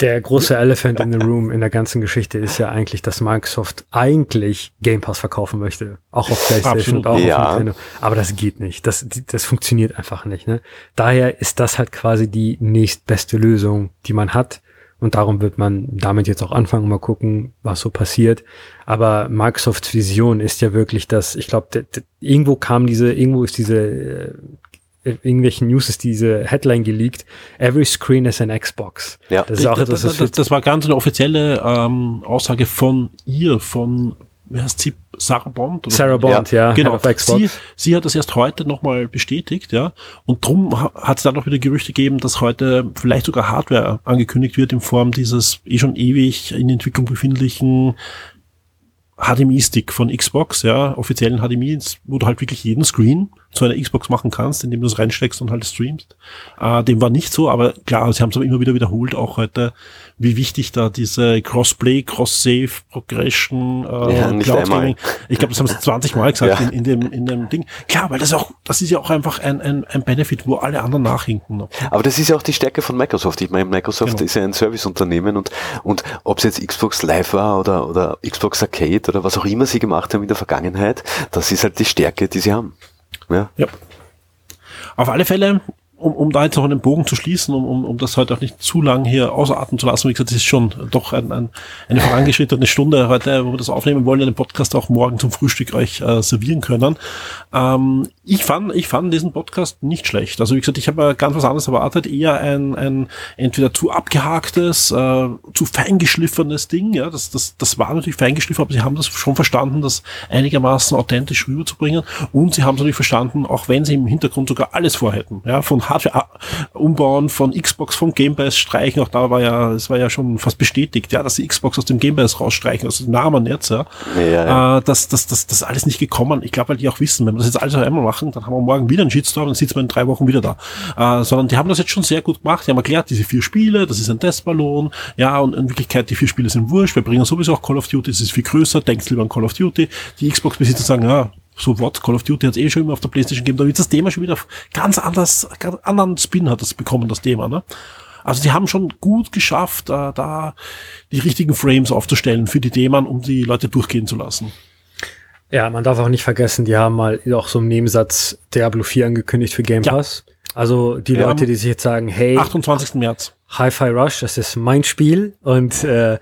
Der große Elephant in the Room in der ganzen Geschichte ist ja eigentlich, dass Microsoft eigentlich Game Pass verkaufen möchte. Auch auf PlayStation Absolut. und auch Ja. auf Nintendo. Aber das geht nicht. Das, das funktioniert einfach nicht. Ne? Daher ist das halt quasi die nächstbeste Lösung, die man hat. Und darum wird man damit jetzt auch anfangen, mal gucken, was so passiert. Aber Microsofts Vision ist ja wirklich, dass, ich glaube, irgendwo kam diese, irgendwo ist diese, äh, in irgendwelchen News ist diese Headline geleakt. Every screen is an Xbox. Ja. Das ist auch das, etwas, das, das, das, war ganz eine offizielle ähm, Aussage von ihr, von, wie heißt sie, Sarah Bond? oder- Sarah Bond, ja, Genau. Head of Xbox. Sie, sie hat das erst heute nochmal bestätigt, ja. Und drum ha- hat es dann noch wieder Gerüchte gegeben, dass heute vielleicht sogar Hardware angekündigt wird in Form dieses eh schon ewig in Entwicklung befindlichen HDMI-Stick von Xbox, ja, offiziellen HDMI, wo du halt wirklich jeden Screen zu einer Xbox machen kannst, indem du es reinsteckst und halt streamst. Äh, dem war nicht so, aber klar, sie haben es aber immer wieder wiederholt, auch heute, wie wichtig da diese Crossplay, Cross-Save, Progression, äh, Ja, Cloud. Gaming, ich glaube, das haben sie 20 Mal gesagt Ja. in, in, dem, in dem Ding. Klar, weil das auch, das ist ja auch einfach ein, ein, ein Benefit, wo alle anderen nachhinken. Aber das ist ja auch die Stärke von Microsoft. Ich meine, Microsoft Genau. ist ja ein Serviceunternehmen und, und ob es jetzt Xbox Live war oder, oder Xbox Arcade oder was auch immer sie gemacht haben in der Vergangenheit, das ist halt die Stärke, die sie haben. Ja. Ja. Auf alle Fälle, um, um da jetzt noch einen Bogen zu schließen, um, um, um das heute auch nicht zu lang hier ausarten zu lassen, wie gesagt, es ist schon doch ein, ein, eine vorangeschrittene Stunde heute, wo wir das aufnehmen wollen, den Podcast auch morgen zum Frühstück euch äh, servieren können. Ähm, ich fand, ich fand diesen Podcast nicht schlecht. Also wie gesagt, ich habe ganz was anderes erwartet, eher ein, ein entweder zu abgehaktes, äh, zu feingeschliffenes Ding. Ja, das, das, das war natürlich feingeschliffen, aber sie haben das schon verstanden, das einigermaßen authentisch rüberzubringen. Und sie haben es natürlich verstanden, auch wenn sie im Hintergrund sogar alles vorhätten. Ja, von Hardware umbauen, von Xbox, vom Game Pass streichen. Auch da war ja, es war ja schon fast bestätigt, ja, dass sie Xbox aus dem Game Pass rausstreichen, aus dem Namen jetzt. Ja, Ja, ja. Äh, das, das, das, das alles nicht gekommen. Ich glaube, weil die auch wissen, wenn wir das jetzt alles auf einmal machen, dann haben wir morgen wieder einen Shitstorm, dann sitzen wir in drei Wochen wieder da. Äh, sondern die haben das jetzt schon sehr gut gemacht. Die haben erklärt, diese vier Spiele, das ist ein Testballon. Ja, und in Wirklichkeit, die vier Spiele sind wurscht. Wir bringen sowieso auch Call of Duty, das ist viel größer. Denkt lieber an Call of Duty. Die Xbox-Besitzer sagen, ja, so what, Call of Duty hat es eh schon immer auf der Playstation gegeben, damit das Thema schon wieder ganz anders, ganz anderen Spin hat das bekommen, das Thema, ne? Also die haben schon gut geschafft, äh, da die richtigen Frames aufzustellen für die Themen, um die Leute durchgehen zu lassen. Ja, man darf auch nicht vergessen, die haben mal auch so im Nebensatz Diablo 4 angekündigt für Game. Pass. Also die Ja, Leute, die sich jetzt sagen, hey, 28. März. Hi-Fi Rush, das ist mein Spiel und äh,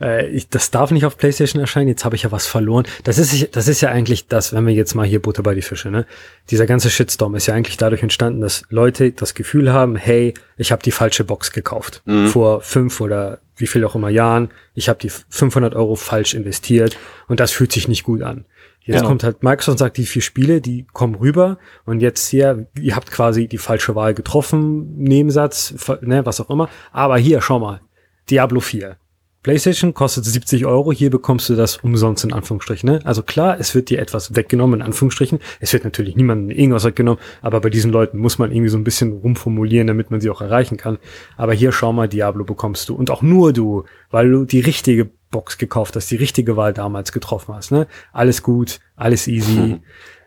äh, ich, das darf nicht auf PlayStation erscheinen, jetzt habe ich ja was verloren. Das ist, das ist ja eigentlich das, wenn wir jetzt mal hier Butter bei die Fische, ne? Dieser ganze Shitstorm ist ja eigentlich dadurch entstanden, dass Leute das Gefühl haben, hey, ich habe die falsche Box gekauft. Vor fünf oder wie viel auch immer Jahren. Ich habe die 500 Euro falsch investiert und das fühlt sich nicht gut an. Jetzt Genau. kommt halt Microsoft und sagt, die vier Spiele, die kommen rüber und jetzt hier, ihr habt quasi die falsche Wahl getroffen, Nebensatz, ne, was auch immer. Aber hier, schau mal, Diablo 4. PlayStation kostet 70 Euro, hier bekommst du das umsonst in Anführungsstrichen. Ne? Also klar, es wird dir etwas weggenommen in Anführungsstrichen. Es wird natürlich niemandem irgendwas weggenommen, aber bei diesen Leuten muss man irgendwie so ein bisschen rumformulieren, damit man sie auch erreichen kann. Aber hier schau mal, Diablo bekommst du und auch nur du, weil du die richtige Box gekauft hast, die richtige Wahl damals getroffen hast. Ne? Alles gut, alles easy,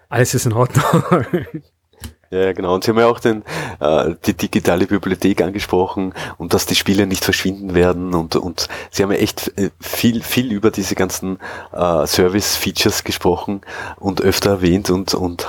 alles ist in Ordnung. Ja, ja, genau. Und Sie haben ja auch den, äh, die digitale Bibliothek angesprochen und dass die Spiele nicht verschwinden werden und, und Sie haben ja echt äh, viel, viel über diese ganzen äh, Service-Features gesprochen und öfter erwähnt und, und,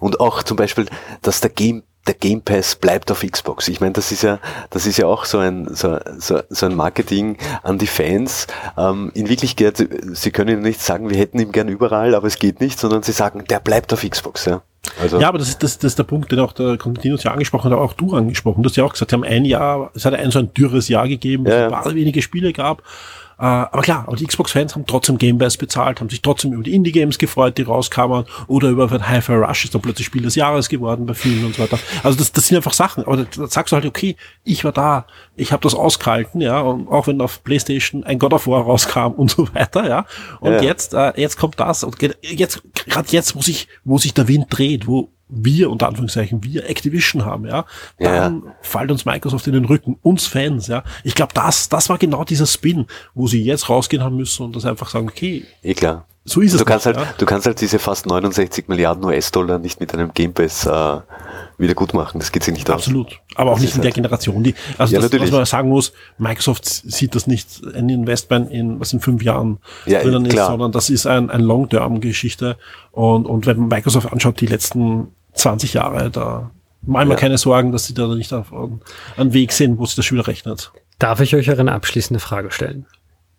und auch zum Beispiel, dass der Game der Game Pass bleibt auf Xbox. Ich meine, das ist ja, das ist ja auch so ein, so, so, so ein Marketing an die Fans. Ähm, in Wirklichkeit, sie können ja nicht sagen, wir hätten ihn gern überall, aber es geht nicht, sondern sie sagen, der bleibt auf Xbox. Ja, also, Ja, aber das ist, das, das ist der Punkt, den auch der Konstantinus ja angesprochen hat, aber auch du angesprochen. Du hast ja auch gesagt, sie haben ein Jahr, es hat ein so ein dürres Jahr gegeben, wo Ja, es ja. ein paar wenige Spiele gab. Äh, aber klar, aber die Xbox-Fans haben trotzdem Game Pass bezahlt, haben sich trotzdem über die Indie-Games gefreut, die rauskamen, oder über ein Hi-Fi Rush ist dann plötzlich Spiel des Jahres geworden bei vielen und so weiter. Also das, das sind einfach Sachen, aber da, da sagst du halt, okay, ich war da, ich habe das ausgehalten, ja, und auch wenn auf PlayStation ein God of War rauskam und so weiter, ja. Und Ja. jetzt, äh, jetzt kommt das und jetzt, gerade jetzt, wo sich, wo sich der Wind dreht, wo wir, unter Anführungszeichen, wir Activision haben, ja, Ja, dann fällt uns Microsoft in den Rücken, uns Fans, ja. Ich glaube, das, das war genau dieser Spin, wo sie jetzt rausgehen haben müssen und das einfach sagen, okay, Eh klar. so ist es Du kannst nicht, halt, ja. du kannst halt diese fast 69 Milliarden US-Dollar nicht mit einem Game Pass äh, wieder gut machen. Das geht sich nicht aus. Absolut. Aber auch Das nicht ist in der halt- Generation. Die, also Ja, das, was man sagen muss, Microsoft sieht das nicht ein Investment in, was in fünf Jahren Ja, drinnen ist, sondern das ist ein, ein Long-Term-Geschichte. Und, und wenn man Microsoft anschaut, die letzten 20 Jahre, da machen wir Ja. keine Sorgen, dass sie da nicht auf einen Weg sehen, wo sich das wieder rechnet. Darf ich euch eine abschließende Frage stellen?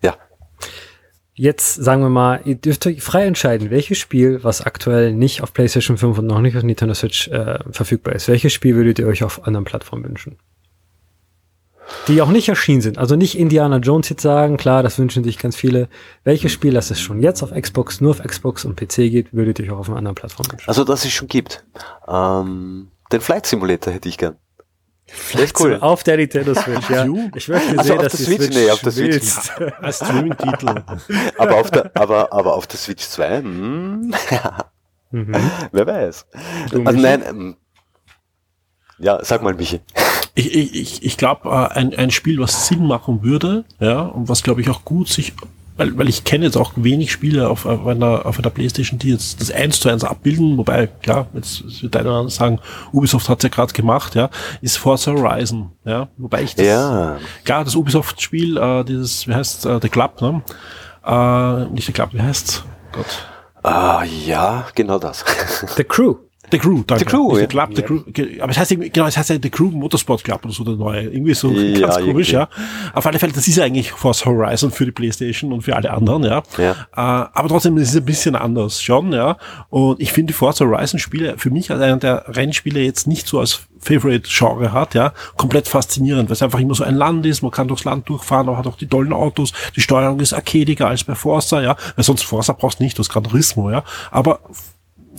Ja. Jetzt sagen wir mal, ihr dürft euch frei entscheiden, welches Spiel, was aktuell nicht auf PlayStation 5 und noch nicht auf Nintendo Switch äh, verfügbar ist, welches Spiel würdet ihr euch auf anderen Plattformen wünschen? Die auch nicht erschienen sind. Also nicht Indiana Jones jetzt sagen, klar, das wünschen sich ganz viele. Welches Spiel, das es schon jetzt auf Xbox, nur auf Xbox und PC geht, würdet ihr auch auf einer anderen Plattform wünschen? Also, dass es schon gibt. Ähm, den Flight Simulator hätte ich gern. Ist cool. Auf der Nintendo Switch, ja. Ich möchte Also sehen, auf dass der die Switch? Switch, Nee, auf der Switch. willst. Als Streaming-Titel. Aber auf der, aber, aber auf der Switch 2, hm, Mhm. wer weiß. Du, Also nein, ähm, ja, sag mal, Michi. Ich, ich, ich, ich glaube, äh, ein, ein Spiel, was Sinn machen würde, ja, und was glaube ich auch gut sich, weil, weil ich kenne jetzt auch wenig Spiele auf, auf einer, auf einer Playstation, die jetzt das eins zu eins abbilden, wobei, klar, jetzt jetzt wird einer oder andere sagen, Ubisoft hat's ja gerade gemacht, ja, ist Forza Horizon, ja, wobei ich das, Ja. klar, das Ubisoft-Spiel, äh, dieses, wie heißt äh, The Club, ne? Äh, nicht The Club, wie heißt's? Gott. Ah, ja, genau das. The Crew. The Crew, danke. The Crew, ja. The Club, The Crew. Aber es heißt genau, es heißt ja The Crew Motorsport Club oder so, der neue. Irgendwie so Ja, ganz komisch, ja. Auf alle Fälle, das ist ja eigentlich Forza Horizon für die Playstation und für alle anderen, ja. Ja. Äh, aber trotzdem ist es ein bisschen anders schon, ja. Und ich finde die Forza Horizon Spiele für mich als einer der Rennspiele jetzt nicht so als Favorite Genre hat, ja. Komplett faszinierend, weil es einfach immer so ein Land ist, man kann durchs Land durchfahren, man hat auch die tollen Autos, die Steuerung ist arcadiger als bei Forza, ja. Weil sonst Forza brauchst du nicht, du hast Gran Turismo, ja. Aber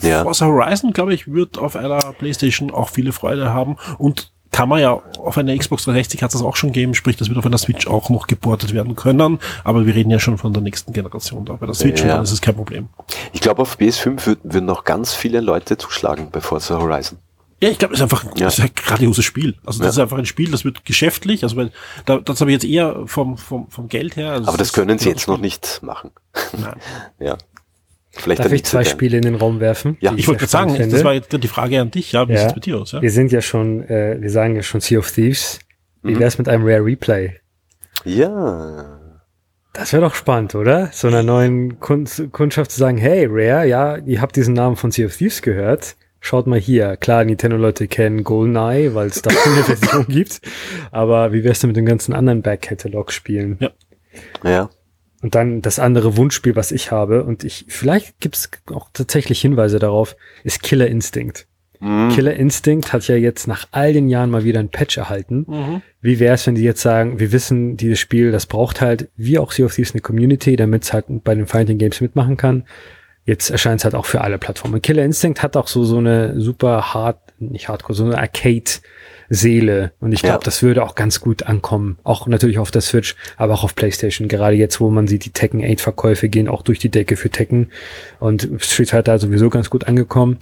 Ja. Forza Horizon, glaube ich, wird auf einer Playstation auch viele Freude haben und kann man ja auf einer Xbox 360 hat es das auch schon gegeben, sprich, das wird auf einer Switch auch noch geportet werden können, aber wir reden ja schon von der nächsten Generation da. Bei der Switch, Ja. ist es kein Problem. Ich glaube, auf PS5 würden, würden noch ganz viele Leute zuschlagen bei Forza Horizon. Ja, ich glaube, es ist einfach Ja. das ist ein grandioses Spiel. Also das Ja. ist einfach ein Spiel, das wird geschäftlich, also weil, da, das habe ich jetzt eher vom, vom, vom Geld her. Also Aber das ist- können sie jetzt noch nicht machen. Nein. Ja. Vielleicht Darf ich zwei so Spiele in den Raum werfen? Ja. die Ich wollte gerade sagen, spannend das finde? war jetzt die Frage an dich, ja, wie Ja. sieht es bei dir aus? Ja? Wir sind ja schon, äh, wir sagen ja schon Sea of Thieves. Wie Mhm. wär's mit einem Rare Replay? Ja. Das wäre doch spannend, oder? So einer neuen Kund Kundschaft zu sagen, hey Rare, ja, ihr habt diesen Namen von Sea of Thieves gehört. Schaut mal hier. Klar, Nintendo-Leute kennen GoldenEye, weil es da eine Version gibt. Aber wie wär's denn mit dem ganzen anderen Back-Catalog-Spielen? Ja. Ja. Und dann das andere Wunschspiel, was ich habe, und ich, vielleicht gibt's auch tatsächlich Hinweise darauf, ist Killer Instinct. Mhm. Killer Instinct hat ja jetzt nach all den Jahren mal wieder ein Patch erhalten. Mhm. Wie wäre es, wenn die jetzt sagen, wir wissen, dieses Spiel, das braucht halt, wie auch Sea of Thieves, eine Community, damit es halt bei den Fighting Games mitmachen kann. Jetzt erscheint es halt auch für alle Plattformen. Killer Instinct hat auch so, so eine super hard, nicht hardcore, so eine Arcade-Seele. Und ich glaube, Ja. das würde auch ganz gut ankommen. Auch natürlich auf der Switch, aber auch auf PlayStation. Gerade jetzt, wo man sieht, die Tekken 8 Verkäufe gehen auch durch die Decke für Tekken. Und Street Fighter sowieso ganz gut angekommen.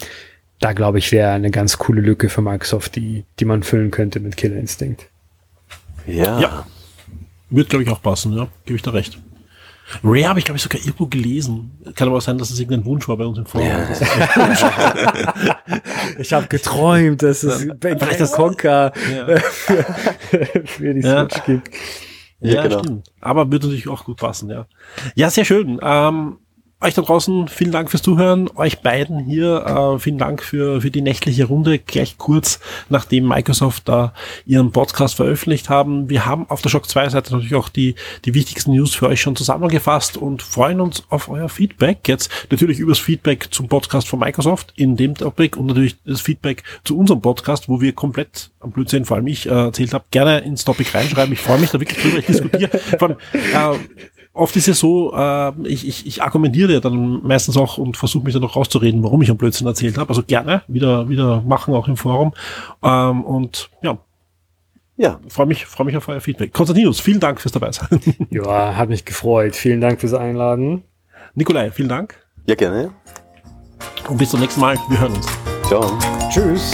Da glaube ich, wäre eine ganz coole Lücke für Microsoft, die, die man füllen könnte mit Killer Instinct. Ja. Ja. Wird, glaube ich, auch passen, ja. Gebe ich da recht. Rare habe ich, glaube ich, sogar irgendwo gelesen. Kann aber auch sein, dass es irgendein Wunsch war bei uns im Forum. Ja. Ich habe geträumt, dass es Vielleicht das- Conker Ja. für, für die Ja. Switch gibt. Ja, Ja, genau. stimmt. Aber würde natürlich auch gut passen, ja. Ja, sehr schön. Ähm, euch da draußen, vielen Dank fürs Zuhören. Euch beiden hier, äh, vielen Dank für, für die nächtliche Runde. Gleich kurz, nachdem Microsoft da ihren Podcast veröffentlicht haben. Wir haben auf der Shock 2 Seite natürlich auch die, die wichtigsten News für euch schon zusammengefasst und freuen uns auf euer Feedback. Jetzt natürlich übers Feedback zum Podcast von Microsoft in dem Topic und natürlich das Feedback zu unserem Podcast, wo wir komplett am Blödsinn, vor allem ich, äh, erzählt habe, gerne ins Topic reinschreiben. Ich freue mich da wirklich drüber. Ich diskutiere. Vor äh, oft ist es so, äh, ich, ich, ich argumentiere ja dann meistens auch und versuche mich dann noch rauszureden, warum ich am Blödsinn erzählt habe. Also gerne wieder, wieder machen, auch im Forum. Ähm, und ja, ja, freue mich, freue mich auf euer Feedback. Konstantinus, vielen Dank fürs dabei sein. Ja, hat mich gefreut. Vielen Dank fürs Einladen. Nikolai, vielen Dank. Ja, gerne. Und bis zum nächsten Mal. Wir hören uns. Ciao. Tschüss.